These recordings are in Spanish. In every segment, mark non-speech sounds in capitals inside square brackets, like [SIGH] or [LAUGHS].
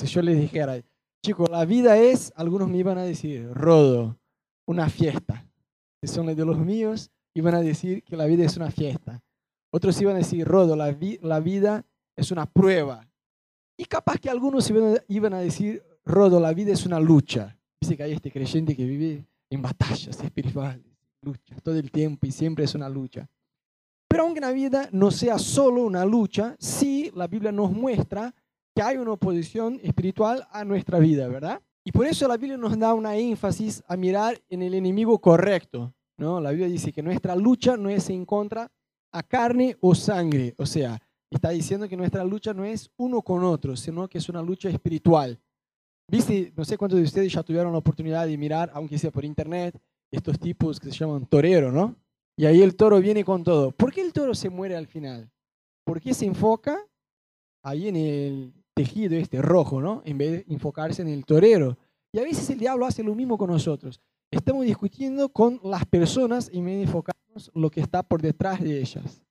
Si yo les dijera, chicos, la vida es, algunos me iban a decir, rodo, una fiesta. Si son de los míos, iban a decir que la vida es una fiesta. Otros iban a decir, rodo, la, la vida es una prueba. Y capaz que algunos iban a, iban a decir, rodo, la vida es una lucha. Dice que hay este creyente que vive en batallas espirituales, luchas todo el tiempo y siempre es una lucha. Pero aunque la vida no sea solo una lucha, sí la Biblia nos muestra que hay una oposición espiritual a nuestra vida, ¿verdad? Y por eso la Biblia nos da una énfasis a mirar en el enemigo correcto, ¿no? La Biblia dice que nuestra lucha no es en contra a carne o sangre, o sea, está diciendo que nuestra lucha no es uno con otro, sino que es una lucha espiritual. Viste, no sé cuántos de ustedes ya tuvieron la oportunidad de mirar, aunque sea por internet, estos tipos que se llaman torero, ¿no? Y ahí el toro viene con todo. ¿Por qué el toro se muere al final? ¿Por qué se enfoca ahí en el tejido este rojo, ¿no? En vez de enfocarse en el torero. Y a veces el diablo hace lo mismo con nosotros. Estamos discutiendo con las personas en vez de enfocarnos lo que está por detrás de ellas.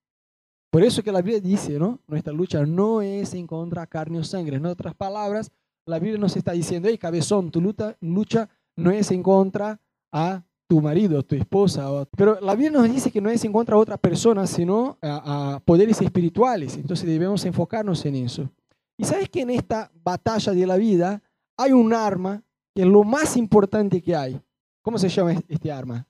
Por eso que la Biblia dice, ¿no? Nuestra lucha no es en contra carne o sangre. En otras palabras, la Biblia nos está diciendo, hey, cabezón, tu lucha, lucha no es en contra a tu marido, tu esposa. Pero la Biblia nos dice que no es en contra a otra persona, sino a, poderes espirituales. Entonces debemos enfocarnos en eso. Y sabes que en esta batalla de la vida hay un arma que es lo más importante que hay. ¿Cómo se llama este arma?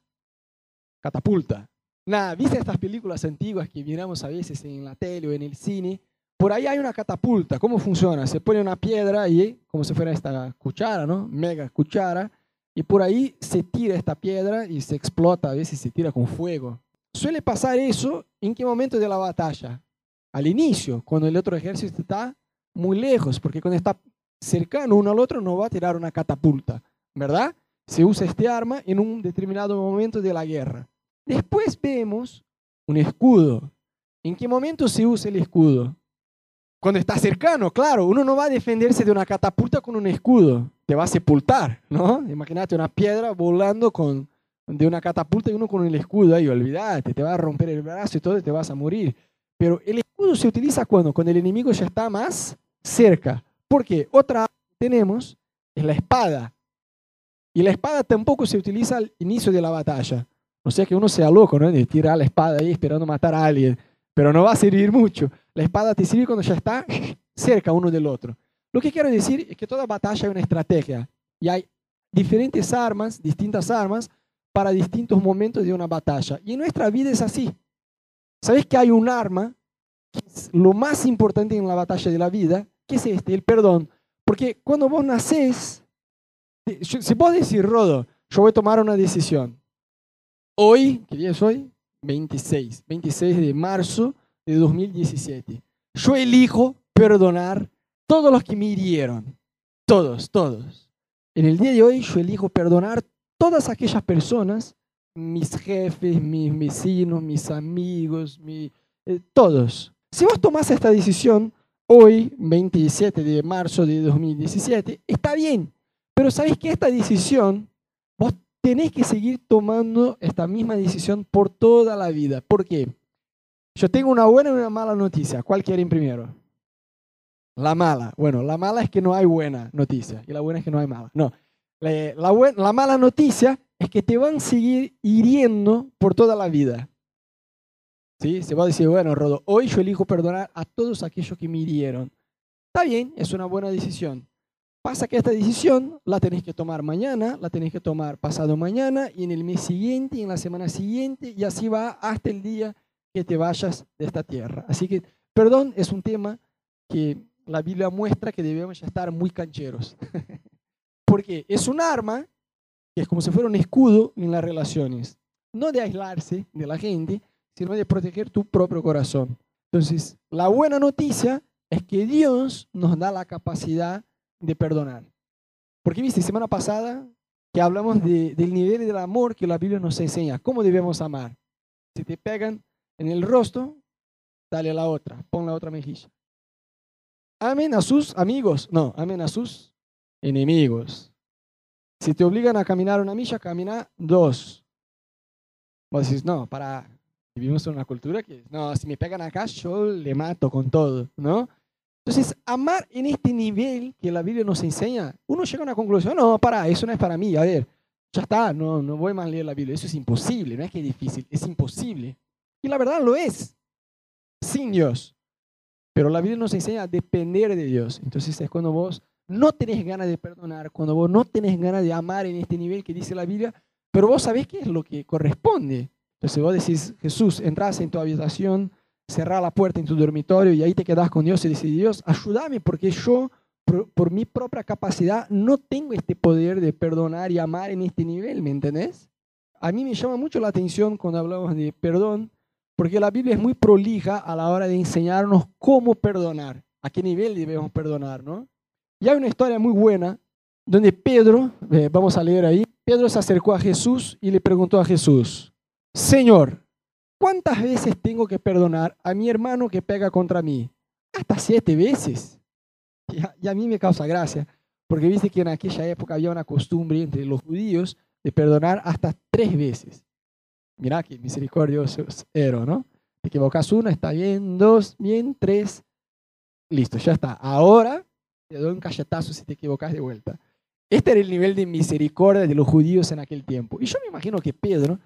Catapulta. Nada, ¿viste estas películas antiguas que miramos a veces en la tele o en el cine? Por ahí hay una catapulta. ¿Cómo funciona? Se pone una piedra y, como si fuera esta cuchara, ¿no? Mega cuchara y por ahí se tira esta piedra y se explota, a veces se tira con fuego. Suele pasar eso en qué momento de la batalla? Al inicio, cuando el otro ejército está muy lejos, porque cuando está cercano uno al otro no va a tirar una catapulta, ¿verdad? Se usa este arma en un determinado momento de la guerra. Después vemos un escudo. ¿En qué momento se usa el escudo? Cuando está cercano, claro, uno no va a defenderse de una catapulta con un escudo, te va a sepultar, ¿no? Imagínate una piedra volando con, de una catapulta y uno con el escudo ahí, olvídate, te va a romper el brazo y todo y te vas a morir. Pero el escudo se utiliza cuando, cuando el enemigo ya está más cerca. Porque otra que tenemos es la espada. Y la espada tampoco se utiliza al inicio de la batalla. O sea que uno sea loco, ¿no? De tirar la espada ahí esperando matar a alguien pero no va a servir mucho. La espada te sirve cuando ya está [LAUGHS] cerca uno del otro. Lo que quiero decir es que toda batalla hay una estrategia y hay diferentes armas, distintas armas para distintos momentos de una batalla. Y en nuestra vida es así. ¿Sabes que hay un arma que es lo más importante en la batalla de la vida? ¿Qué es este? El perdón. Porque cuando vos nacés, si vos decís, Rodo, yo voy a tomar una decisión. Hoy, ¿qué día es hoy? 26, 26 de marzo de 2017. Yo elijo perdonar todos los que me hirieron. Todos, todos. En el día de hoy yo elijo perdonar todas aquellas personas, mis jefes, mis vecinos, mis amigos, mi, eh, todos. Si vos tomás esta decisión hoy, 27 de marzo de 2017, está bien. Pero sabes que esta decisión vos tenés que seguir tomando esta misma decisión por toda la vida. ¿Por qué? Yo tengo una buena y una mala noticia. ¿Cuál quieren primero? La mala. Bueno, la mala es que no hay buena noticia y la buena es que no hay mala. No. La, la mala noticia es que te van a seguir hiriendo por toda la vida. ¿Sí? Se va a decir, bueno, Rodo, hoy yo elijo perdonar a todos aquellos que me hirieron. Está bien, es una buena decisión. Pasa que esta decisión la tenéis que tomar mañana, la tenéis que tomar pasado mañana y en el mes siguiente y en la semana siguiente y así va hasta el día que te vayas de esta tierra. Así que perdón es un tema que la Biblia muestra que debemos estar muy cancheros. [LAUGHS] Porque es un arma que es como si fuera un escudo en las relaciones. No de aislarse de la gente, sino de proteger tu propio corazón. Entonces, la buena noticia es que Dios nos da la capacidad de perdonar. Porque viste, semana pasada que hablamos del nivel del amor que la Biblia nos enseña, cómo debemos amar. Si te pegan en el rostro, dale a la otra, pon la otra mejilla. Amen a sus amigos, no, amen a sus enemigos. Si te obligan a caminar una milla, camina dos. Vos decís, no, para, vivimos en una cultura que, no, si me pegan acá, yo le mato con todo, ¿no? Entonces, amar en este nivel que la Biblia nos enseña, uno llega a una conclusión, no, para, eso no es para mí, a ver, ya está, no, no voy más a leer la Biblia, eso es imposible, no es que es difícil, es imposible. Y la verdad lo es, sin Dios. Pero la Biblia nos enseña a depender de Dios. Entonces es cuando vos no tenés ganas de perdonar, cuando vos no tenés ganas de amar en este nivel que dice la Biblia, pero vos sabés qué es lo que corresponde. Entonces vos decís, Jesús, entras en tu habitación, cerrás la puerta en tu dormitorio y ahí te quedás con Dios y decís, Dios, ayúdame porque yo, por, mi propia capacidad, no tengo este poder de perdonar y amar en este nivel, ¿me entendés? A mí me llama mucho la atención cuando hablamos de perdón, porque la Biblia es muy prolija a la hora de enseñarnos cómo perdonar, a qué nivel debemos perdonar, ¿no? Y hay una historia muy buena donde Pedro, eh, vamos a leer ahí, Pedro se acercó a Jesús y le preguntó a Jesús, Señor, ¿cuántas veces tengo que perdonar a mi hermano que pega contra mí? Hasta siete veces. Y a, mí me causa gracia, porque viste que en aquella época había una costumbre entre los judíos de perdonar hasta tres veces. Mirá que misericordioso era, ¿no? Te equivocas una, está bien, dos, bien, tres, listo, ya está. Ahora te doy un cachetazo si te equivocas de vuelta. Este era el nivel de misericordia de los judíos en aquel tiempo. Y yo me imagino que Pedro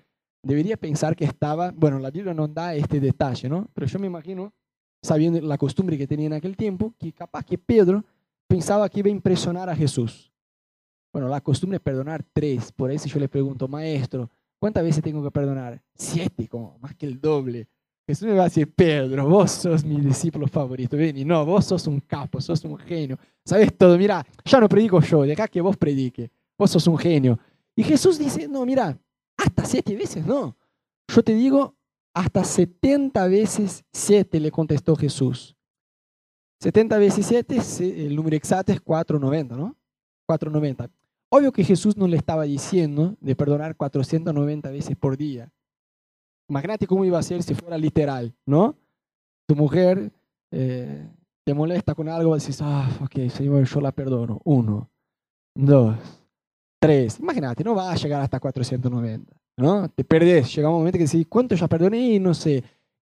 debería pensar que estaba, bueno, la Biblia no da este detalle, ¿no? Pero yo me imagino, sabiendo la costumbre que tenía en aquel tiempo, que capaz que Pedro pensaba que iba a impresionar a Jesús. Bueno, la costumbre es perdonar tres. Por eso yo le pregunto, maestro, ¿cuántas veces tengo que perdonar? Siete, como más que el doble. Jesús me va a decir, Pedro, vos sos mi discípulo favorito. Ven y no, vos sos un capo, sos un genio. Sabes todo, mira, ya no predico yo, de acá que vos predique. Vos sos un genio. Y Jesús dice, no, mira, hasta siete veces, no. Yo te digo, hasta 70 veces siete, le contestó Jesús. 70 veces 7, el número exacto es 490, ¿no? 490. Obvio que Jesús no le estaba diciendo de perdonar 490 veces por día. Imagínate cómo iba a ser si fuera literal, ¿no? Tu mujer eh, te molesta con algo, dices, ah, ok, Señor, yo la perdono. Uno, dos, tres. Imagínate, no va a llegar hasta 490, ¿no? Te perdés, llega un momento que decís, ¿cuánto ya perdoné? Y no sé.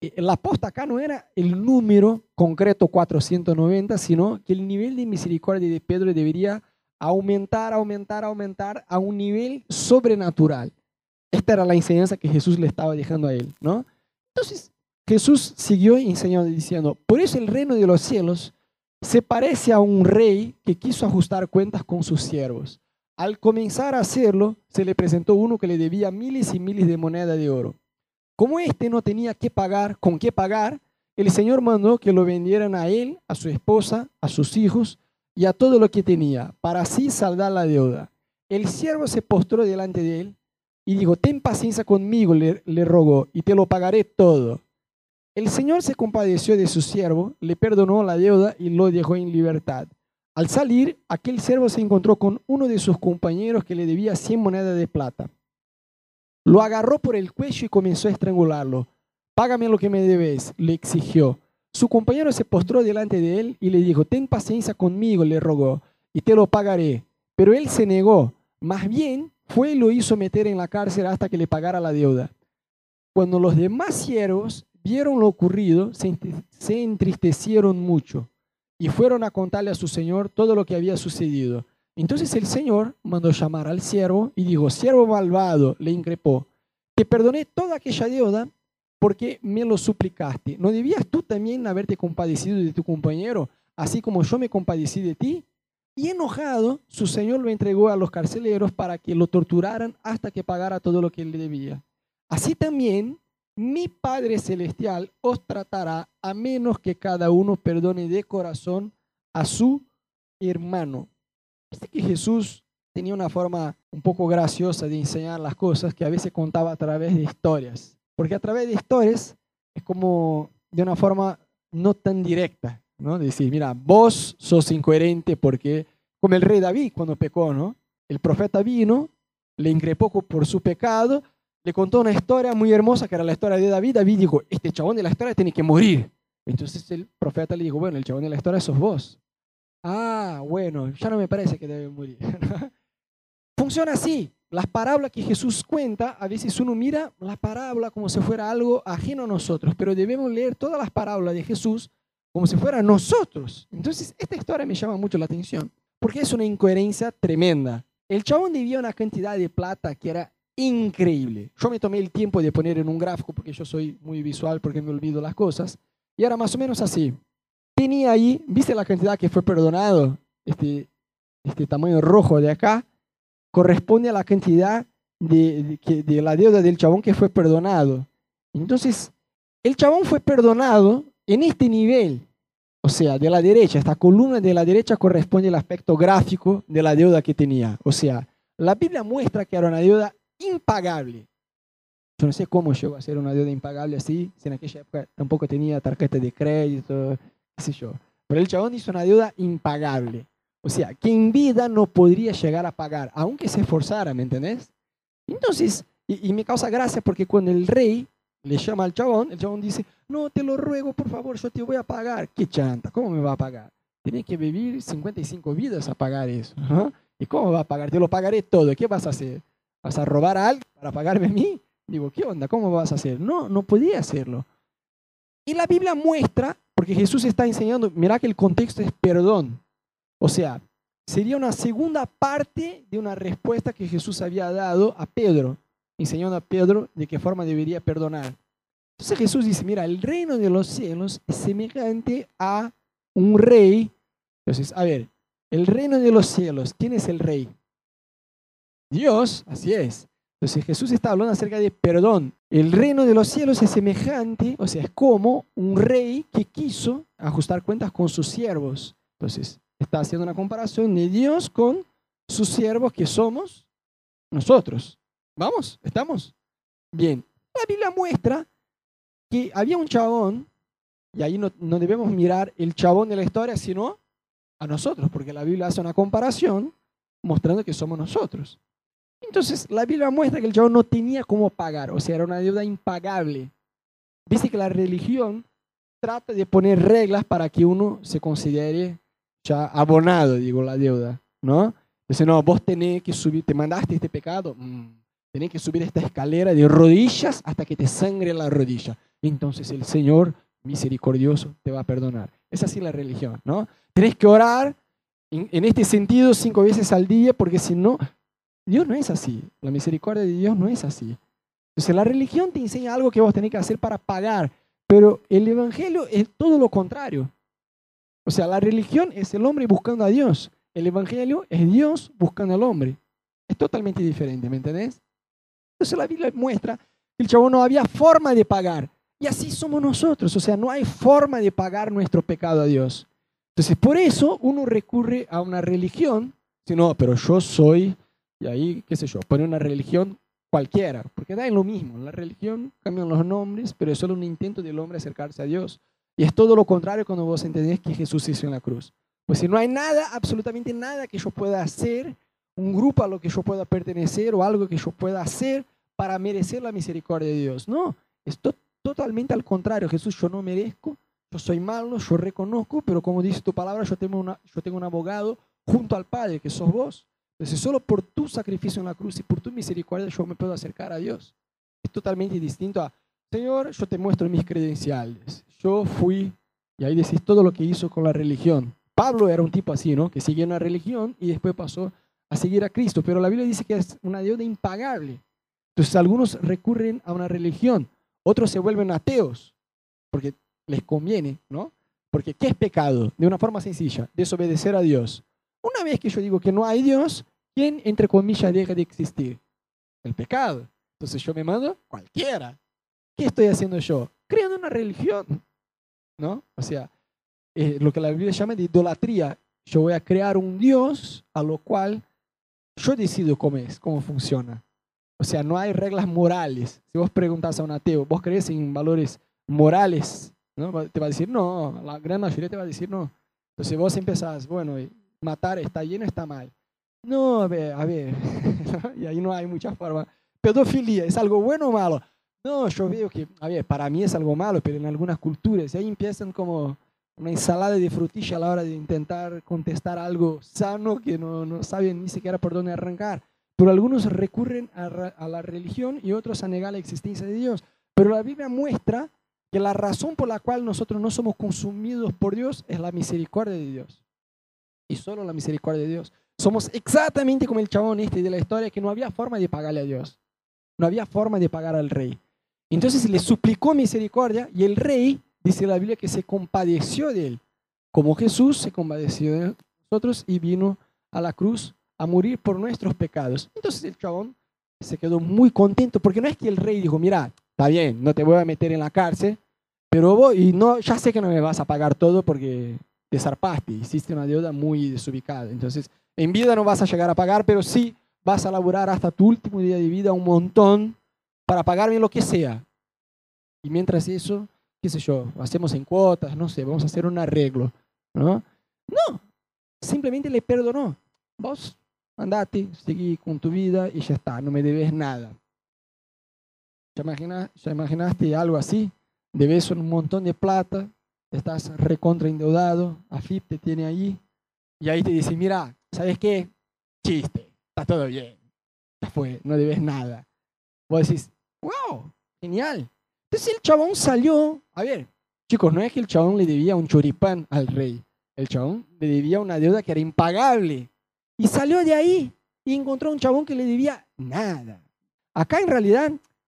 Eh, la aposta acá no era el número concreto 490, sino que el nivel de misericordia de Pedro debería aumentar, aumentar, aumentar a un nivel sobrenatural. Esta era la enseñanza que Jesús le estaba dejando a él, ¿no? Entonces, Jesús siguió enseñando diciendo, por eso el reino de los cielos se parece a un rey que quiso ajustar cuentas con sus siervos. Al comenzar a hacerlo, se le presentó uno que le debía miles y miles de moneda de oro. Como éste no tenía que pagar, con qué pagar, el Señor mandó que lo vendieran a él, a su esposa, a sus hijos y a todo lo que tenía, para así saldar la deuda. El siervo se postró delante de él y dijo, ten paciencia conmigo, le, le rogó, y te lo pagaré todo. El Señor se compadeció de su siervo, le perdonó la deuda y lo dejó en libertad. Al salir, aquel siervo se encontró con uno de sus compañeros que le debía 100 monedas de plata. Lo agarró por el cuello y comenzó a estrangularlo. Págame lo que me debes, le exigió. Su compañero se postró delante de él y le dijo, ten paciencia conmigo, le rogó, y te lo pagaré. Pero él se negó. Más bien, fue y lo hizo meter en la cárcel hasta que le pagara la deuda. Cuando los demás siervos vieron lo ocurrido, se entristecieron mucho y fueron a contarle a su señor todo lo que había sucedido. Entonces el señor mandó llamar al siervo y dijo, siervo malvado, le increpó, te perdoné toda aquella deuda porque me lo suplicaste. ¿No debías tú también haberte compadecido de tu compañero, así como yo me compadecí de ti? Y enojado, su señor lo entregó a los carceleros para que lo torturaran hasta que pagara todo lo que él le debía. Así también mi Padre Celestial os tratará a menos que cada uno perdone de corazón a su hermano. Viste que Jesús tenía una forma un poco graciosa de enseñar las cosas que a veces contaba a través de historias. Porque a través de historias es como de una forma no tan directa. ¿no? Decir, mira, vos sos incoherente porque, como el rey David cuando pecó, ¿no? El profeta vino, le increpó por su pecado, le contó una historia muy hermosa que era la historia de David. David dijo, este chabón de la historia tiene que morir. Entonces el profeta le dijo, bueno, el chabón de la historia sos vos. Ah, bueno, ya no me parece que debe morir. [LAUGHS] Funciona así. Las parábolas que Jesús cuenta, a veces uno mira la parábola como si fuera algo ajeno a nosotros, pero debemos leer todas las parábolas de Jesús como si fuera nosotros. Entonces, esta historia me llama mucho la atención, porque es una incoherencia tremenda. El chabón debía una cantidad de plata que era increíble. Yo me tomé el tiempo de poner en un gráfico, porque yo soy muy visual, porque me olvido las cosas, y era más o menos así. Tenía ahí, ¿viste la cantidad que fue perdonado? Este, este tamaño rojo de acá, corresponde a la cantidad de, de, la deuda del chabón que fue perdonado. Entonces, el chabón fue perdonado en este nivel. O sea, de la derecha, esta columna de la derecha corresponde al aspecto gráfico de la deuda que tenía. O sea, la Biblia muestra que era una deuda impagable. Yo no sé cómo llegó a ser una deuda impagable así, si en aquella época tampoco tenía tarjeta de crédito, qué sé yo. Pero el chabón hizo una deuda impagable. O sea, que en vida no podría llegar a pagar, aunque se esforzara, ¿me entendés? Entonces, y, me causa gracia porque cuando el rey le llama al chabón, el chabón dice, no, te lo ruego, por favor, yo te voy a pagar. ¿Qué chanta? ¿Cómo me va a pagar? Tiene que vivir 55 vidas a pagar eso. ¿Y cómo va a pagar? Te lo pagaré todo. ¿Qué vas a hacer? ¿Vas a robar a alguien para pagarme a mí? Digo, ¿qué onda? ¿Cómo vas a hacer? No, no podía hacerlo. Y la Biblia muestra, porque Jesús está enseñando, mira que el contexto es perdón. O sea, sería una segunda parte de una respuesta que Jesús había dado a Pedro, enseñando a Pedro de qué forma debería perdonar. Entonces Jesús dice, mira, el reino de los cielos es semejante a un rey. Entonces, a ver, el reino de los cielos, ¿quién es el rey? Dios, así es. Entonces Jesús está hablando acerca de perdón. El reino de los cielos es semejante, o sea, es como un rey que quiso ajustar cuentas con sus siervos. Entonces, Está haciendo una comparación de Dios con sus siervos que somos nosotros. ¿Vamos? ¿Estamos? Bien. La Biblia muestra que había un chabón, y ahí no, no debemos mirar el chabón de la historia, sino a nosotros, porque la Biblia hace una comparación mostrando que somos nosotros. Entonces, la Biblia muestra que el chabón no tenía cómo pagar, o sea, era una deuda impagable. Dice que la religión trata de poner reglas para que uno se considere ya abonado, digo, la deuda, ¿no? Dice, no, vos tenés que subir, te mandaste este pecado, mm, tenés que subir esta escalera de rodillas hasta que te sangre la rodilla. Entonces el Señor misericordioso te va a perdonar. Es así la religión, ¿no? Tenés que orar en, en este sentido cinco veces al día porque si no, Dios no es así. La misericordia de Dios no es así. Entonces la religión te enseña algo que vos tenés que hacer para pagar, pero el Evangelio es todo lo contrario. O sea, la religión es el hombre buscando a Dios. El evangelio es Dios buscando al hombre. Es totalmente diferente, ¿me entendés? Entonces la Biblia muestra que el chavo no había forma de pagar. Y así somos nosotros. O sea, no hay forma de pagar nuestro pecado a Dios. Entonces, por eso uno recurre a una religión. Si no, pero yo soy, y ahí, qué sé yo, pone una religión cualquiera, porque da en lo mismo. La religión cambian los nombres, pero es solo un intento del hombre acercarse a Dios. Y es todo lo contrario cuando vos entendés que Jesús hizo en la cruz. Pues si no hay nada, absolutamente nada que yo pueda hacer, un grupo a lo que yo pueda pertenecer o algo que yo pueda hacer para merecer la misericordia de Dios. No, es totalmente al contrario. Jesús, yo no merezco, yo soy malo, yo reconozco, pero como dice tu palabra, yo tengo, una, yo tengo un abogado junto al Padre, que sos vos. Entonces, solo por tu sacrificio en la cruz y por tu misericordia yo me puedo acercar a Dios. Es totalmente distinto a, Señor, yo te muestro mis credenciales yo fui, y ahí decís todo lo que hizo con la religión. Pablo era un tipo así, ¿no? Que seguía una religión y después pasó a seguir a Cristo, pero la Biblia dice que es una deuda impagable. Entonces algunos recurren a una religión, otros se vuelven ateos, porque les conviene, ¿no? Porque ¿qué es pecado? De una forma sencilla, desobedecer a Dios. Una vez que yo digo que no hay Dios, ¿quién, entre comillas, deja de existir? El pecado. Entonces yo me mando cualquiera. ¿Qué estoy haciendo yo? Creando una religión. ¿no? O sea, eh, lo que la Biblia llama de idolatría. Yo voy a crear un Dios a lo cual yo decido cómo es, cómo funciona. O sea, no hay reglas morales. Si vos preguntas a un ateo, ¿vos crees en valores morales? ¿No? Te va a decir no, la gran mayoría te va a decir no. Entonces vos empezás, bueno, matar está lleno, está mal. No, a ver, a ver. [LAUGHS] y ahí no hay mucha forma. Pedofilia, ¿es algo bueno o malo? No, yo veo que, a ver, para mí es algo malo, pero en algunas culturas, ahí empiezan como una ensalada de frutilla a la hora de intentar contestar algo sano que no, no saben ni siquiera por dónde arrancar. Pero algunos recurren a, a, la religión y otros a negar la existencia de Dios. Pero la Biblia muestra que la razón por la cual nosotros no somos consumidos por Dios es la misericordia de Dios. Y solo la misericordia de Dios. Somos exactamente como el chabón este de la historia que no había forma de pagarle a Dios. No había forma de pagar al rey. Entonces le suplicó misericordia y el rey, dice la Biblia, que se compadeció de él. Como Jesús se compadeció de nosotros y vino a la cruz a morir por nuestros pecados. Entonces el chabón se quedó muy contento porque no es que el rey dijo, mira, está bien, no te voy a meter en la cárcel, pero vos, y no, ya sé que no me vas a pagar todo porque te zarpaste, hiciste una deuda muy desubicada. Entonces, en vida no vas a llegar a pagar, pero sí vas a laburar hasta tu último día de vida un montón para pagarme lo que sea. Y mientras eso, qué sé yo, hacemos en cuotas, no sé, vamos a hacer un arreglo, ¿no? No, simplemente le perdonó. Vos andate, seguí con tu vida y ya está, no me debes nada. ¿Ya, ¿Ya imaginaste algo así? debes un montón de plata, estás recontra endeudado, AFIP te tiene ahí, y ahí te dice, mira, ¿sabes qué? Chiste, está todo bien, ya fue, no debes nada. Vos decís, wow, genial. Entonces el chabón salió, a ver, chicos, no es que el chabón le debía un choripán al rey, el chabón le debía una deuda que era impagable. Y salió de ahí y encontró un chabón que le debía nada. Acá en realidad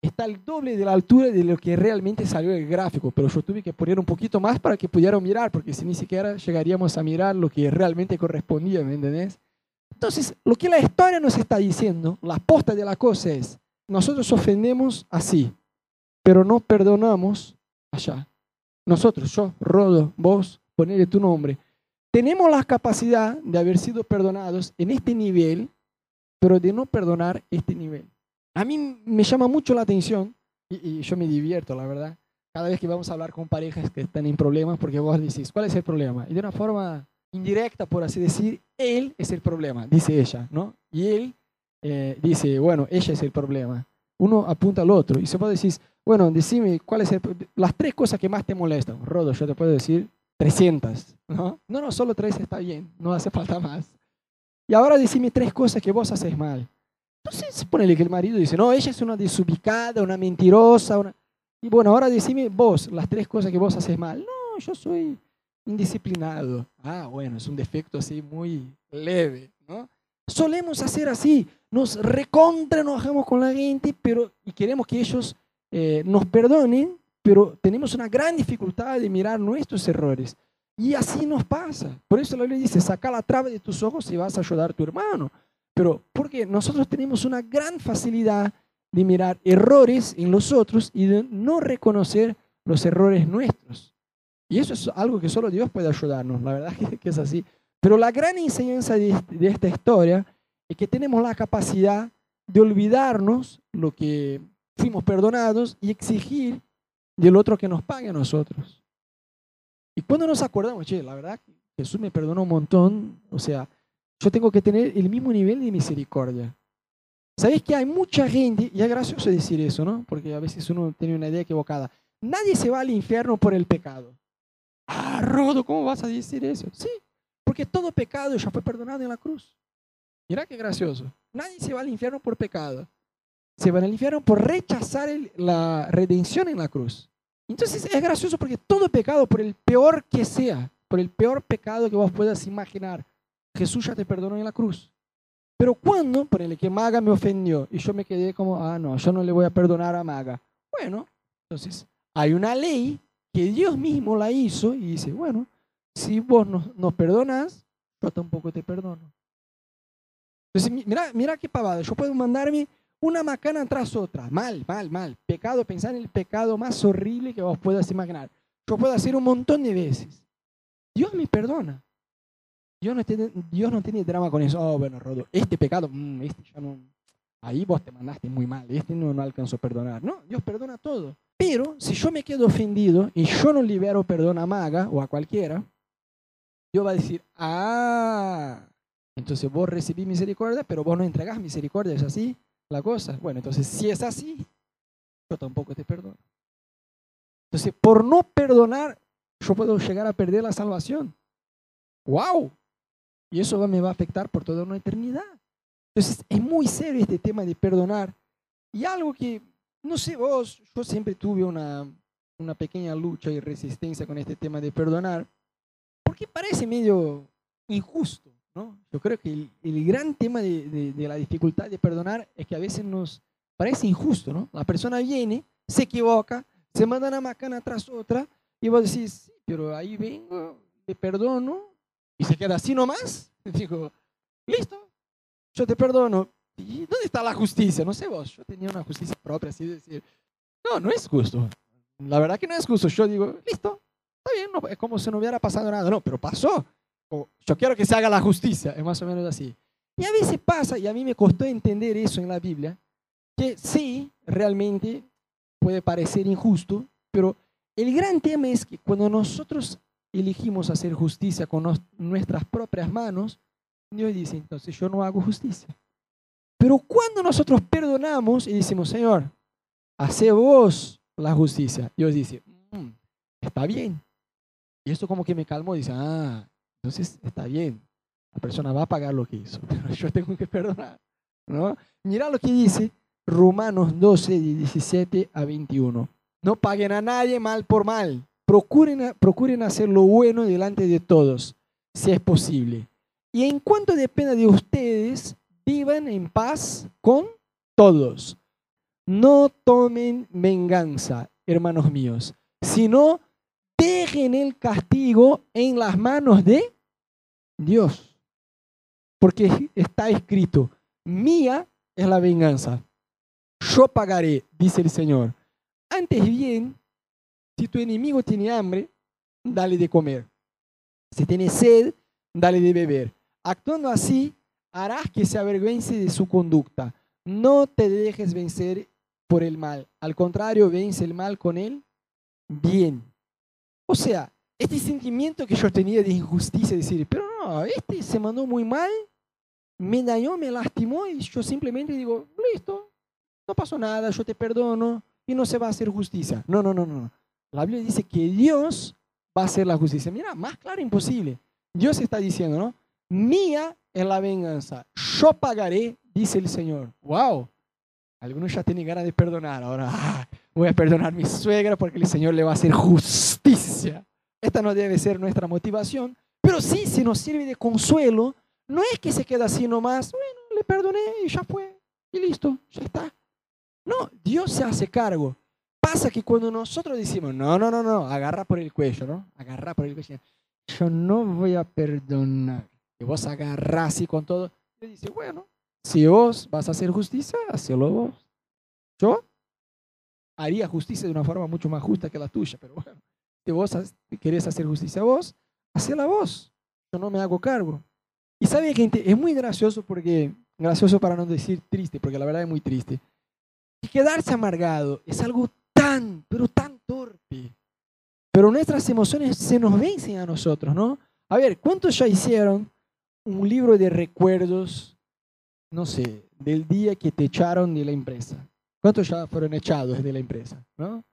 está al doble de la altura de lo que realmente salió el gráfico, pero yo tuve que poner un poquito más para que pudieran mirar, porque si ni siquiera llegaríamos a mirar lo que realmente correspondía, ¿me entendés? Entonces, lo que la historia nos está diciendo, la posta de la cosa es, nosotros ofendemos así, pero no perdonamos allá. Nosotros, yo, Rodo, vos, ponele tu nombre, tenemos la capacidad de haber sido perdonados en este nivel, pero de no perdonar este nivel. A mí me llama mucho la atención y, yo me divierto, la verdad, cada vez que vamos a hablar con parejas que están en problemas, porque vos decís, ¿cuál es el problema? Y de una forma indirecta, por así decir, él es el problema, dice ella, ¿no? Y él eh, dice, bueno, ella es el problema. Uno apunta al otro y se puede decir, bueno, decime cuáles son las tres cosas que más te molestan. Rodo, yo te puedo decir 300, ¿no? No, no, solo tres está bien, no hace falta más. Y ahora decime tres cosas que vos haces mal. Entonces, ponele que el marido dice, no, ella es una desubicada, una mentirosa. Una... Y bueno, ahora decime vos las tres cosas que vos haces mal. No, yo soy indisciplinado. Ah, bueno, es un defecto así muy leve, ¿no? Solemos hacer así, nos recontra enojamos con la gente, pero y queremos que ellos eh, nos perdonen, pero tenemos una gran dificultad de mirar nuestros errores. Y así nos pasa. Por eso la Biblia dice, saca la traba de tus ojos y vas a ayudar a tu hermano. Pero porque nosotros tenemos una gran facilidad de mirar errores en los otros y de no reconocer los errores nuestros. Y eso es algo que solo Dios puede ayudarnos, la verdad [LAUGHS] que es así. Pero la gran enseñanza de, esta historia es que tenemos la capacidad de olvidarnos lo que fuimos perdonados y exigir del otro que nos pague a nosotros. Y cuando nos acordamos, che, la verdad, Jesús me perdonó un montón, o sea, yo tengo que tener el mismo nivel de misericordia. ¿Sabéis que hay mucha gente, y es gracioso decir eso, ¿no? Porque a veces uno tiene una idea equivocada. Nadie se va al infierno por el pecado. Ah, Rodo, ¿cómo vas a decir eso? Sí, porque todo pecado ya fue perdonado en la cruz. Mira qué gracioso. Nadie se va al infierno por pecado. Se va al infierno por rechazar la redención en la cruz. Entonces es gracioso porque todo pecado, por el peor que sea, por el peor pecado que vos puedas imaginar, Jesús ya te perdonó en la cruz. Pero cuando, por el que Maga me ofendió y yo me quedé como, ah, no, yo no le voy a perdonar a Maga. Bueno, entonces hay una ley que Dios mismo la hizo y dice, bueno, si vos nos, nos perdonas, yo tampoco te perdono. Entonces, mira, mira qué pavada, yo puedo mandarme una macana tras otra, mal, mal, mal, pecado, pensar en el pecado más horrible que vos puedas imaginar. Yo puedo hacer un montón de veces. Dios me perdona. Dios no tiene, Dios no tiene drama con eso. Oh, bueno, Rodo, este pecado, mm, este ya no. Ahí vos te mandaste muy mal, este no, no alcanzó a perdonar. No, Dios perdona todo. Pero si yo me quedo ofendido y yo no libero perdón a Maga o a cualquiera, Dios va a decir, ah, entonces vos recibís misericordia, pero vos no entregás misericordia, ¿es así la cosa? Bueno, entonces si es así, yo tampoco te perdono. Entonces, por no perdonar, yo puedo llegar a perder la salvación. ¡Wow! Y eso me va a afectar por toda una eternidad. Entonces, es muy serio este tema de perdonar. Y algo que, no sé vos, yo siempre tuve una, una pequeña lucha y resistencia con este tema de perdonar, porque parece medio injusto, ¿no? Yo creo que el, el gran tema de, de, de, la dificultad de perdonar es que a veces nos parece injusto, ¿no? La persona viene, se equivoca, se manda una macana tras otra, y vos decís, sí, pero ahí vengo, te perdono, y se queda así nomás. [LAUGHS] Digo, listo, yo te perdono. ¿Y dónde está la justicia? No sé vos, yo tenía una justicia propia, así de decir, no, no es justo. La verdad que no es justo. Yo digo, listo, está bien, no, es como si no hubiera pasado nada. No, pero pasó. Yo quiero que se haga la justicia, es más o menos así. Y a veces pasa, y a mí me costó entender eso en la Biblia, que sí, realmente puede parecer injusto, pero el gran tema es que cuando nosotros elegimos hacer justicia con nuestras propias manos, Dios dice, entonces yo no hago justicia. Pero cuando nosotros perdonamos y decimos, Señor, hace vos la justicia, Dios dice, mm, está bien. Y esto como que me calmó, dice, ah, entonces está bien. La persona va a pagar lo que hizo, [LAUGHS] pero yo tengo que perdonar. ¿no? Mira lo que dice Romanos 12, 17 a 21. No paguen a nadie mal por mal. Procuren, procuren hacer lo bueno delante de todos, si es posible. Y en cuanto dependa de ustedes, vivan en paz con todos. No tomen venganza, hermanos míos, sino dejen el castigo en las manos de Dios. Porque está escrito, mía es la venganza. Yo pagaré, dice el Señor. Antes bien, si tu enemigo tiene hambre, dale de comer. Si tiene sed, dale de beber. Actuando así, harás que se avergüence de su conducta. No te dejes vencer por el mal. Al contrario, vence el mal con él bien. O sea, este sentimiento que yo tenía de injusticia, decir, pero no, este se mandó muy mal, me dañó, me lastimó y yo simplemente digo, listo, no pasó nada, yo te perdono y no se va a hacer justicia. No, no, no, no. La Biblia dice que Dios va a hacer la justicia. Mira, más claro imposible. Dios está diciendo, ¿no? Mía es la venganza. Yo pagaré, dice el Señor. ¡Wow! Algunos ya tienen ganas de perdonar. Ahora ah, voy a perdonar a mi suegra porque el Señor le va a hacer justicia. Esta no debe ser nuestra motivación, pero sí, si nos sirve de consuelo, no es que se queda así nomás, bueno, le perdoné y ya fue, y listo, ya está. No, Dios se hace cargo. Pasa que cuando nosotros decimos, no, no, no, no, agarra por el cuello, ¿no? Agarra por el cuello. Yo no voy a perdonar. Y vos agarrás así con todo. Y dice, bueno, si vos vas a hacer justicia, hacelo vos. Yo haría justicia de una forma mucho más justa que la tuya, pero bueno, si vos querés hacer justicia vos, hacela vos. Yo no me hago cargo. Y sabe, gente, es muy gracioso porque, gracioso para no decir triste, porque la verdad es muy triste. Y quedarse amargado es algo tan, pero tan torpe. Pero nuestras emociones se nos vencen a nosotros, ¿no? A ver, ¿cuántos ya hicieron un libro de recuerdos, no sé, del día que te echaron de la empresa? ¿Cuántos ya fueron echados de la empresa? ¿no?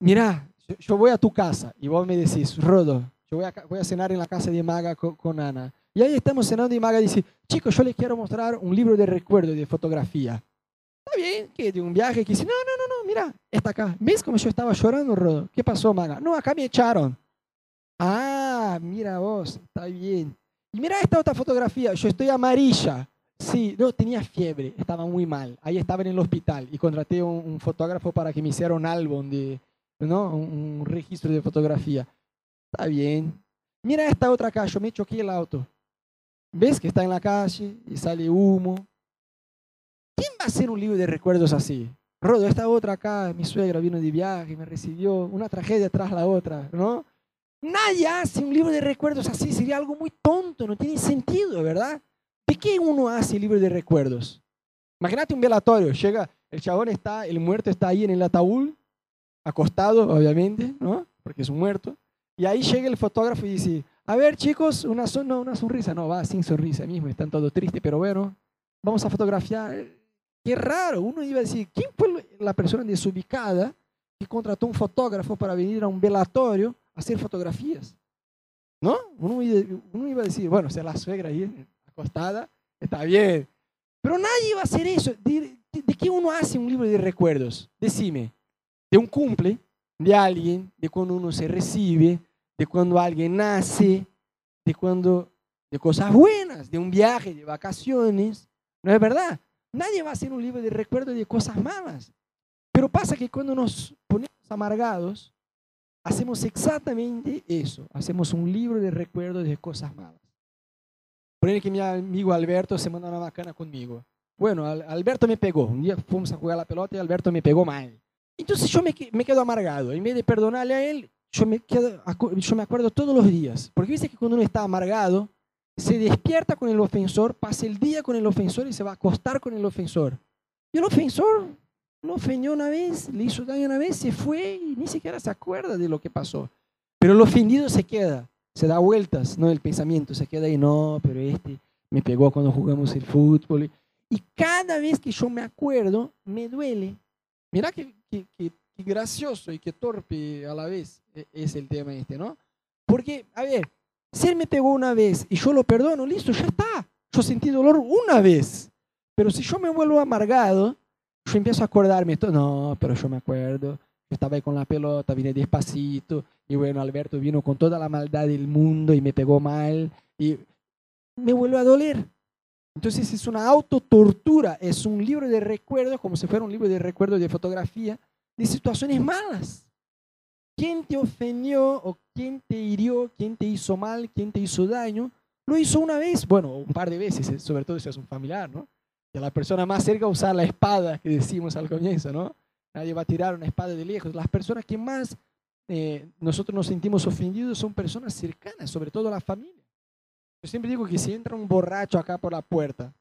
Mira, yo voy a tu casa y vos me decís, Rodo, yo voy a, voy a cenar en la casa de Maga con, con Ana. Y ahí estamos cenando y Maga dice, chicos, yo les quiero mostrar un libro de recuerdos de fotografía. Está bien, que de un viaje que dice, no, no, mira, está acá. ¿Ves cómo yo estaba llorando, Rodo? ¿Qué pasó, Maga? No, acá me echaron. Ah, mira vos, está bien. Y mira esta otra fotografía, yo estoy amarilla. Sí, no, tenía fiebre, estaba muy mal. Ahí estaba en el hospital y contraté un, un fotógrafo para que me hiciera un álbum de, ¿no? Un, un, registro de fotografía. Está bien. Mira esta otra acá, yo me choqué el auto. ¿Ves que está en la calle y sale humo? ¿Quién va a hacer un libro de recuerdos así? Rodo, esta otra acá, mi suegra vino de viaje, me recibió, una tragedia tras la otra, ¿no? Nadie hace un libro de recuerdos así, sería algo muy tonto, no tiene sentido, ¿verdad? ¿De qué uno hace libro de recuerdos? Imagínate un velatorio, llega, el chabón está, el muerto está ahí en el ataúd, acostado, obviamente, ¿no? Porque es un muerto. Y ahí llega el fotógrafo y dice, a ver chicos, una, son una sonrisa, no, va sin sonrisa mismo, están todos tristes, pero bueno, vamos a fotografiar Qué raro, uno iba a decir, ¿quién fue la persona desubicada que contrató un fotógrafo para venir a un velatorio a hacer fotografías? ¿No? Uno, uno iba a decir, bueno, sea la suegra ahí acostada, está bien. Pero nadie iba a hacer eso. ¿De, de, de qué uno hace un libro de recuerdos? Decime, de un cumple, de alguien, de cuando uno se recibe, de cuando alguien nace, de cuando de cosas buenas, de un viaje, de vacaciones. ¿No es verdad? Nadie va a hacer un libro de recuerdos de cosas malas. Pero pasa que cuando nos ponemos amargados, hacemos exactamente eso. Hacemos un libro de recuerdos de cosas malas. Por que mi amigo Alberto se manda una bacana conmigo. Bueno, Alberto me pegó. Un día fuimos a jugar la pelota y Alberto me pegó mal. Entonces yo me, me quedo amargado. En vez de perdonarle a él, yo me, quedo, yo me acuerdo todos los días. Porque dice que cuando uno está amargado, se despierta con el ofensor, pasa el día con el ofensor y se va a acostar con el ofensor. Y el ofensor lo ofendió una vez, le hizo daño una vez, se fue y ni siquiera se acuerda de lo que pasó. Pero el ofendido se queda, se da vueltas, ¿no? El pensamiento se queda ahí, no, pero este me pegó cuando jugamos el fútbol. Y cada vez que yo me acuerdo, me duele. Mira qué, qué, qué, gracioso y qué torpe a la vez e, es el tema este, ¿no? Porque, a ver, si él me pegó una vez y yo lo perdono, listo, ya está. Yo sentí dolor una vez. Pero si yo me vuelvo amargado, yo empiezo a acordarme, no, pero yo me acuerdo, yo estaba ahí con la pelota, vine despacito, y bueno, Alberto vino con toda la maldad del mundo y me pegó mal, y me vuelve a doler. Entonces es una autotortura, es un libro de recuerdos, como si fuera un libro de recuerdos de fotografía, de situaciones malas. ¿Quién te ofendió o quién te hirió, quién te hizo mal, quién te hizo daño? Lo hizo una vez, bueno, un par de veces, sobre todo si es un familiar, ¿no? Y a la persona más cerca usar la espada que decimos al comienzo, ¿no? Nadie va a tirar una espada de lejos. Las personas que más eh, nosotros nos sentimos ofendidos son personas cercanas, sobre todo la familia. Yo siempre digo que si entra un borracho acá por la puerta,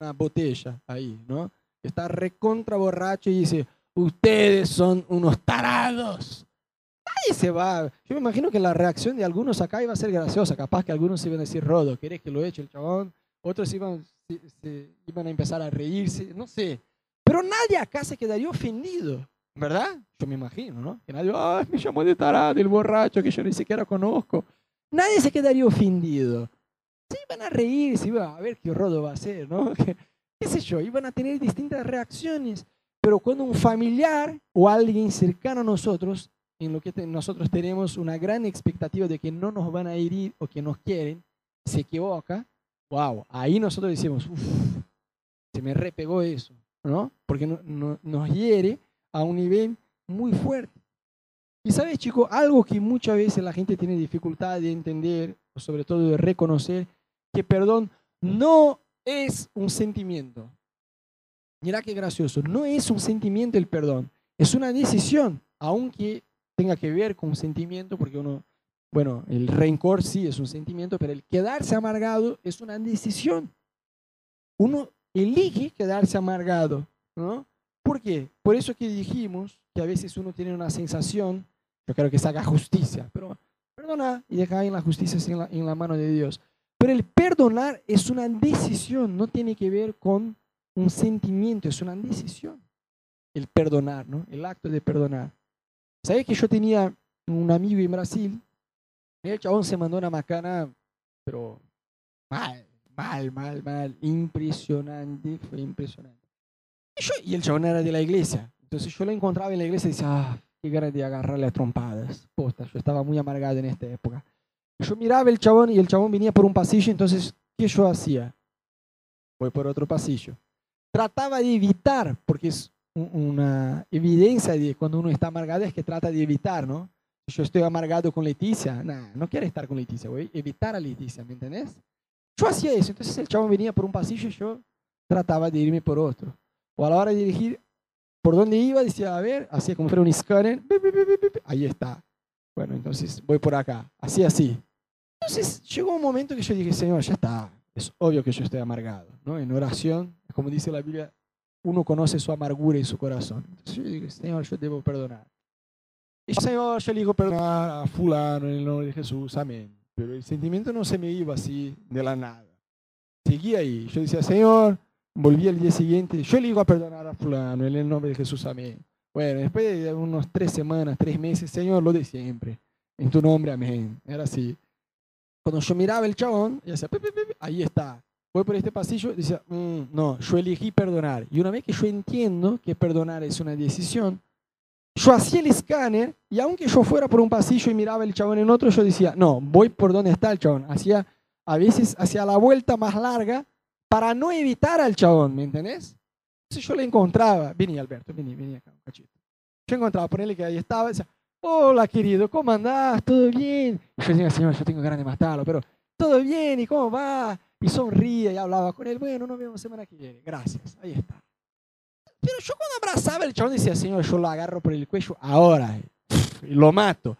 una botella ahí, ¿no? Está recontra borracho y dice, ustedes son unos tarados. Nadie se va. Yo me imagino que la reacción de algunos acá iba a ser graciosa. Capaz que algunos se iban a decir, Rodo, ¿querés que lo eche el chabón? Otros iban, se, iban a empezar a reírse, no sé. Pero nadie acá se quedaría ofendido, ¿verdad? Yo me imagino, ¿no? Que nadie, ay, me llamó de tarado, el borracho que yo ni siquiera conozco. Nadie se quedaría ofendido. Se iban a reír, se iban a ver qué rodo va a hacer, ¿no? [LAUGHS] ¿Qué sé yo? Iban a tener distintas reacciones. Pero cuando un familiar o alguien cercano a nosotros, en lo que nosotros tenemos una gran expectativa de que no nos van a herir o que nos quieren, se equivoca, wow, ahí nosotros decimos, uff, se me repegó eso, ¿no? Porque nos hiere a un nivel muy fuerte. Y sabes, chicos, algo que muchas veces la gente tiene dificultad de entender, o sobre todo de reconocer, que perdón no es un sentimiento. Mira qué gracioso, no es un sentimiento el perdón, es una decisión, aunque tenga que ver con un sentimiento, porque uno bueno, el rencor sí es un sentimiento, pero el quedarse amargado es una decisión. Uno elige quedarse amargado, ¿no? ¿Por qué? Por eso que dijimos que a veces uno tiene una sensación, yo creo que se haga justicia, pero perdona y deja en la justicia en en la mano de Dios. Pero el perdonar es una decisión, no tiene que ver con un sentimiento, es una decisión. El perdonar, ¿no? El acto de perdonar. ¿Sabes que yo tenía un amigo en Brasil el chabón se mandó una macana, pero mal, mal, mal, mal. Impresionante, fue impresionante. Y, el chabón era de la iglesia. Entonces yo lo encontraba en la iglesia y decía, ah, qué ganas de agarrarle a trompadas. Posta, yo estaba muy amargado en esta época. Yo miraba el chabón y el chabón venía por un pasillo, entonces, ¿qué yo hacía? Voy por otro pasillo. Trataba de evitar, porque es una evidencia de cuando uno está amargado es que trata de evitar, ¿no? yo estoy amargado con Leticia, nah, no quiero estar con Leticia, voy a evitar a Leticia, ¿me entendés? Yo hacía eso, entonces el chavo venía por un pasillo y yo trataba de irme por otro. O a la hora de dirigir, por dónde iba, decía, a ver, hacía como fuera un escáner, ahí está. Bueno, entonces voy por acá, así, así. Entonces llegó un momento que yo dije, Señor, ya está, es obvio que yo estoy amargado, ¿no? En oración, como dice la Biblia, uno conoce su amargura y su corazón. Entonces yo dije, Señor, yo debo perdonar. Y Señor, yo le digo perdonar a fulano en el nombre de Jesús, amén. Pero el sentimiento no se me iba así de la nada. Seguía ahí. Yo decía, Señor, volví al día siguiente, yo le digo a perdonar a fulano en el nombre de Jesús, amén. Bueno, después de unos tres semanas, tres meses, Señor, lo de siempre. En tu nombre, amén. Era así. Cuando yo miraba el chabón, y decía, ahí está. Voy por este pasillo, decía, mm, no, yo elegí perdonar. Y una vez que yo entiendo que perdonar es una decisión, yo hacía el escáner y aunque yo fuera por un pasillo y miraba el chabón en otro, yo decía, no, voy por donde está el chabón. Hacía, a veces hacía la vuelta más larga para no evitar al chabón, ¿me entendés? Entonces yo le encontraba, vení Alberto, vení, vení acá un cachito. Yo encontraba, ponerle que ahí estaba, decía, hola querido, ¿cómo andás? ¿Todo bien? Y yo decía, señor, yo tengo ganas de matarlo, pero todo bien, ¿y cómo va? Y sonríe y hablaba con él, bueno, nos vemos semana que viene, gracias, ahí está. Pero yo cuando abrazaba el chabón decía, Señor, yo lo agarro por el cuello ahora y lo mato.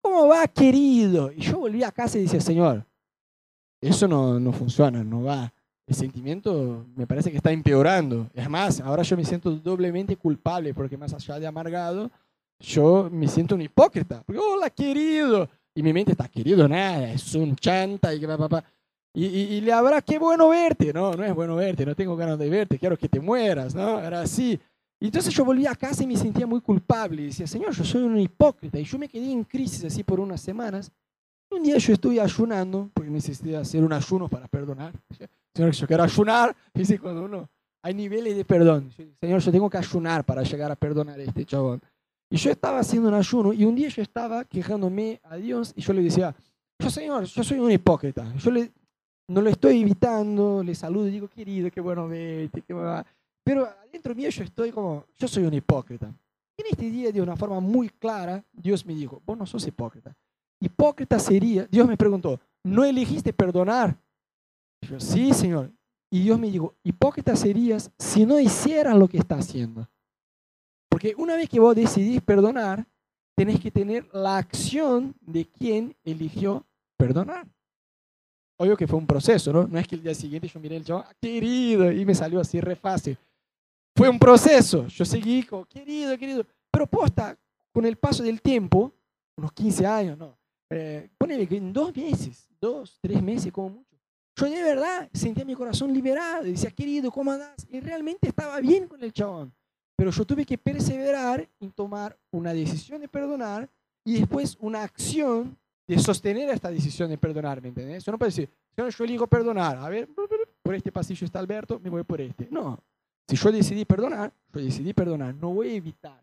¿Cómo va, querido? Y yo volví a casa y decía, Señor, eso no, no funciona, no va. El sentimiento me parece que está empeorando. Es más, ahora yo me siento doblemente culpable porque más allá de amargado, yo me siento un hipócrita. Porque, hola, querido. Y mi mente está, querido, nada, es un chanta y que papá. Y, le habrá, qué bueno verte. No, no es bueno verte, no tengo ganas de verte, quiero que te mueras, ¿no? Era así. Y entonces yo volví a casa y me sentía muy culpable. Y decía, Señor, yo soy un hipócrita. Y yo me quedé en crisis así por unas semanas. Un día yo estuve ayunando, porque necesité hacer un ayuno para perdonar. Señor, yo quiero ayunar. [LAUGHS] Dice, cuando uno, hay niveles de perdón. Señor, yo tengo que ayunar para llegar a perdonar a este chabón. Y yo estaba haciendo un ayuno y un día yo estaba quejándome a Dios y yo le decía, yo Señor, yo soy un hipócrita. Yo le, no lo estoy evitando, le saludo y digo, querido, qué bueno verte, qué va. Pero adentro mío yo estoy como, yo soy un hipócrita. En este día, de una forma muy clara, Dios me dijo, vos no sos hipócrita. Hipócrita sería, Dios me preguntó, ¿no elegiste perdonar? yo, sí, Señor. Y Dios me dijo, hipócrita serías si no hicieras lo que está haciendo. Porque una vez que vos decidís perdonar, tenés que tener la acción de quien eligió perdonar. Obvio que fue un proceso, ¿no? No es que el día siguiente yo miré el chabón, ah, querido, y me salió así re fácil. Fue un proceso. Yo seguí como, querido, querido. Pero posta, con el paso del tiempo, unos 15 años, ¿no? Eh, ponele que en dos meses, dos, tres meses como mucho, yo de verdad sentía mi corazón liberado. Y decía, querido, ¿cómo andás? Y realmente estaba bien con el chabón. Pero yo tuve que perseverar en tomar una decisión de perdonar y después una acción de sostener esta decisión de perdonar, ¿me entiendes? Yo no puedo decir, yo elijo perdonar, a ver, por este pasillo está Alberto, me voy por este. No, si yo decidí perdonar, yo decidí perdonar, no voy a evitar.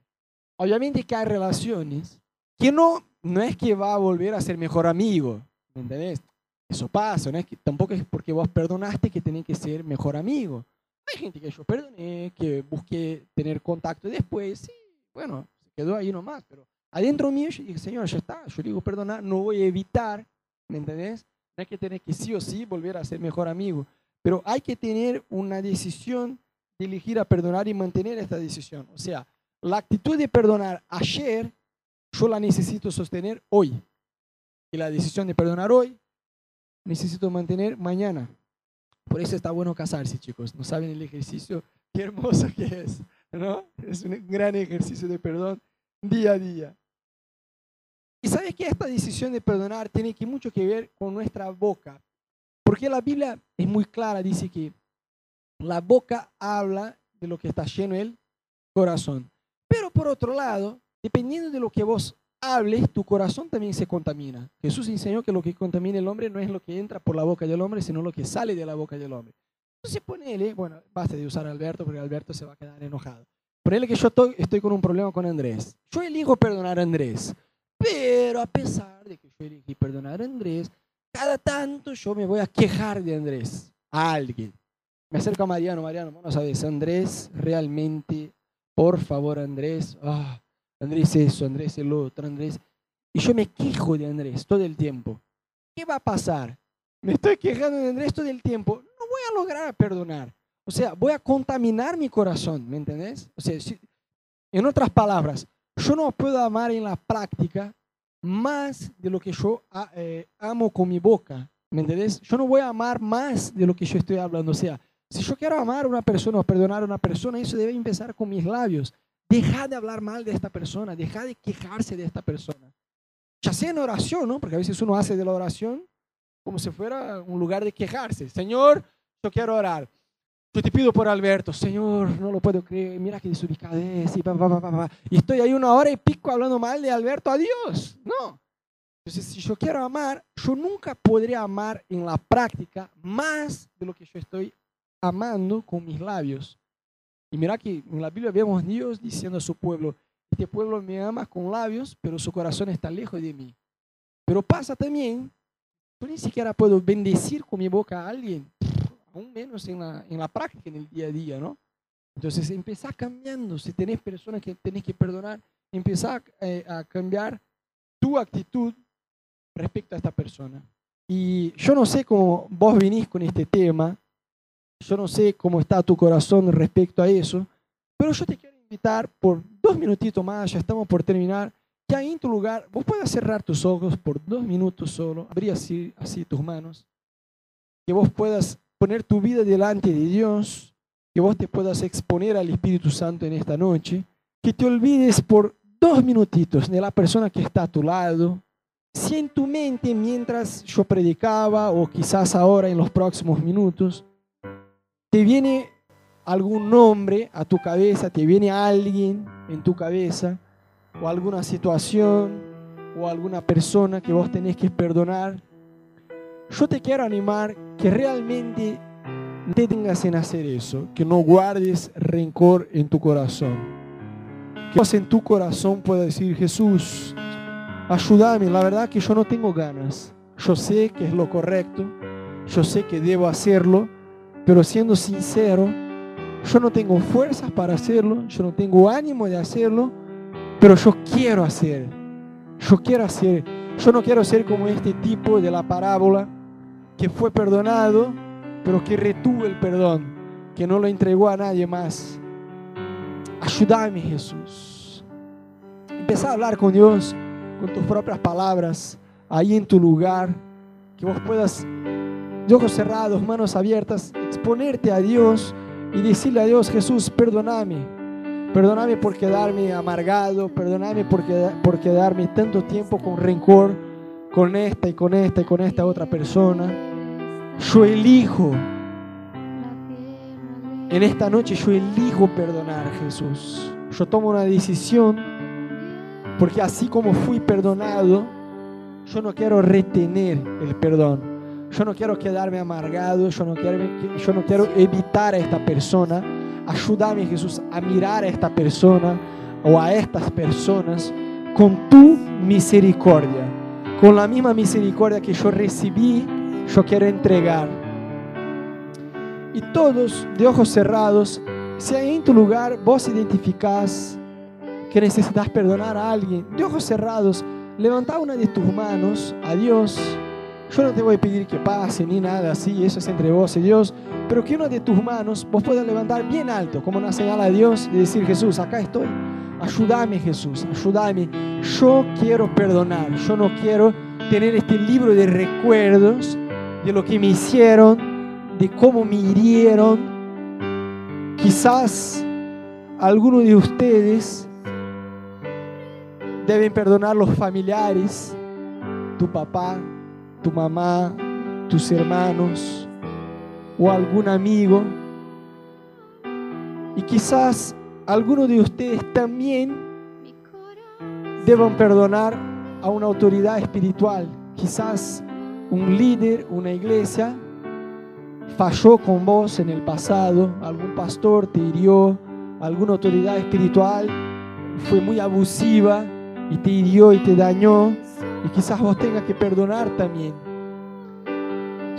Obviamente que hay relaciones que no, no es que va a volver a ser mejor amigo, ¿me entendés? Eso pasa, no es que, tampoco es porque vos perdonaste que tenés que ser mejor amigo. Hay gente que yo perdoné, que busqué tener contacto después, sí, bueno, se quedó ahí nomás, pero adentro mío yo dije, Señor, ya está, yo digo perdonar, no voy a evitar, ¿me entendés? No hay que tener que sí o sí volver a ser mejor amigo, pero hay que tener una decisión de elegir a perdonar y mantener esta decisión. O sea, la actitud de perdonar ayer, yo la necesito sostener hoy. Y la decisión de perdonar hoy, necesito mantener mañana. Por eso está bueno casarse, chicos. No saben el ejercicio, qué hermoso que es. ¿no? Es un gran ejercicio de perdón día a día. Sabes que esta decisión de perdonar tiene que mucho que ver con nuestra boca. Porque la Biblia es muy clara, dice que la boca habla de lo que está lleno el corazón. Pero por otro lado, dependiendo de lo que vos hables, tu corazón también se contamina. Jesús enseñó que lo que contamina el hombre no es lo que entra por la boca del hombre, sino lo que sale de la boca del hombre. Entonces ponele, bueno, basta de usar a Alberto porque Alberto se va a quedar enojado. Ponele que yo estoy, estoy con un problema con Andrés. Yo elijo perdonar a Andrés. Pero a pesar de que yo elegí perdonar a Andrés, cada tanto yo me voy a quejar de Andrés, a alguien. Me acerco a Mariano, Mariano, vos no sabes, Andrés, realmente, por favor, Andrés, ah, Andrés eso, Andrés el otro, Andrés. Y yo me quejo de Andrés todo el tiempo. ¿Qué va a pasar? Me estoy quejando de Andrés todo el tiempo. No voy a lograr perdonar. O sea, voy a contaminar mi corazón, ¿me entendés? O sea, en otras palabras, yo no puedo amar en la práctica más de lo que yo ah, eh, amo con mi boca. ¿Me entendés? Yo no voy a amar más de lo que yo estoy hablando. O sea, si yo quiero amar a una persona o perdonar a una persona, eso debe empezar con mis labios. Deja de hablar mal de esta persona, deja de quejarse de esta persona. Ya sea en oración, ¿no? Porque a veces uno hace de la oración como si fuera un lugar de quejarse. Señor, yo quiero orar. Yo te pido por Alberto, Señor, no lo puedo creer, mira qué desubicado es, y, y estoy ahí una hora y pico hablando mal de Alberto a Dios. No. Entonces, si yo quiero amar, yo nunca podré amar en la práctica más de lo que yo estoy amando con mis labios. Y mira que en la Biblia vemos a Dios diciendo a su pueblo, este pueblo me ama con labios, pero su corazón está lejos de mí. Pero pasa también, yo ni siquiera puedo bendecir con mi boca a alguien, aún menos en la, en la práctica, en el día a día, ¿no? Entonces, empezar cambiando. Si tenés personas que tenés que perdonar, empezar eh, a cambiar tu actitud respecto a esta persona. Y yo no sé cómo vos vinís con este tema, yo no sé cómo está tu corazón respecto a eso, pero yo te quiero invitar por dos minutitos más, ya estamos por terminar, ahí en tu lugar vos puedas cerrar tus ojos por dos minutos solo, abrir así, así tus manos, que vos puedas poner tu vida delante de Dios, que vos te puedas exponer al Espíritu Santo en esta noche, que te olvides por dos minutitos de la persona que está a tu lado, si en tu mente mientras yo predicaba o quizás ahora en los próximos minutos, te viene algún nombre a tu cabeza, te viene alguien en tu cabeza, o alguna situación, o alguna persona que vos tenés que perdonar, yo te quiero animar que realmente te tengas en hacer eso, que no guardes rencor en tu corazón. Que en tu corazón puedas decir, Jesús, ayúdame, la verdad que yo no tengo ganas. Yo sé que es lo correcto, yo sé que debo hacerlo, pero siendo sincero, yo no tengo fuerzas para hacerlo, yo no tengo ánimo de hacerlo, pero yo quiero hacer. Yo quiero hacer. Yo no quiero ser como este tipo de la parábola que fue perdonado, pero que retuvo el perdón, que no lo entregó a nadie más. Ayúdame, Jesús. Empezá a hablar con Dios con tus propias palabras, ahí en tu lugar, que vos puedas de ojos cerrados, manos abiertas, exponerte a Dios y decirle a Dios, Jesús, perdóname. Perdóname por quedarme amargado, perdóname por, por quedarme tanto tiempo con rencor con esta y con esta y con esta otra persona. Yo elijo, en esta noche yo elijo perdonar, Jesús. Yo tomo una decisión porque así como fui perdonado, yo no quiero retener el perdón. Yo no quiero quedarme amargado, yo no quiero, yo no quiero evitar a esta persona. Ayúdame, Jesús, a mirar a esta persona o a estas personas con tu misericordia. Con la misma misericordia que yo recibí, yo quiero entregar. Y todos de ojos cerrados, si ahí en tu lugar vos identificás que necesitas perdonar a alguien, de ojos cerrados, levanta una de tus manos a Dios yo no te voy a pedir que pase ni nada así, eso es entre vos y Dios, pero que una de tus manos vos puedas levantar bien alto, como una señal a Dios, y decir, Jesús, acá estoy. Ayúdame, Jesús, ayúdame. Yo quiero perdonar, yo no quiero tener este libro de recuerdos de lo que me hicieron, de cómo me hirieron. Quizás algunos de ustedes deben perdonar los familiares, tu papá, tu mamá, tus hermanos o algún amigo. Y quizás algunos de ustedes también deban perdonar a una autoridad espiritual. Quizás un líder, una iglesia, falló con vos en el pasado, algún pastor te hirió, alguna autoridad espiritual fue muy abusiva y te hirió y te dañó. Y quizás vos tengas que perdonar también.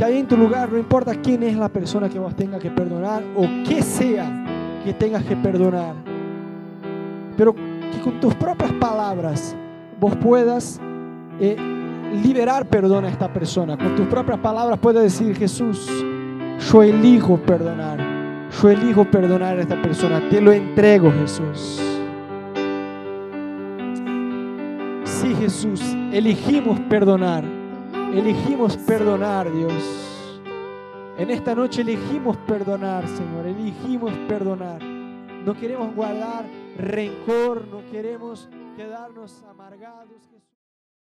Ahí en tu lugar, no importa quién es la persona que vos tengas que perdonar o qué sea que tengas que perdonar. Pero que con tus propias palabras vos puedas eh, liberar perdón a esta persona. Con tus propias palabras puedas decir, Jesús, yo elijo perdonar. Yo elijo perdonar a esta persona. Te lo entrego, Jesús. Sí, Jesús, elegimos perdonar. Elegimos perdonar, Dios. En esta noche elegimos perdonar, Señor. Elegimos perdonar. No queremos guardar rencor, no queremos quedarnos amargados.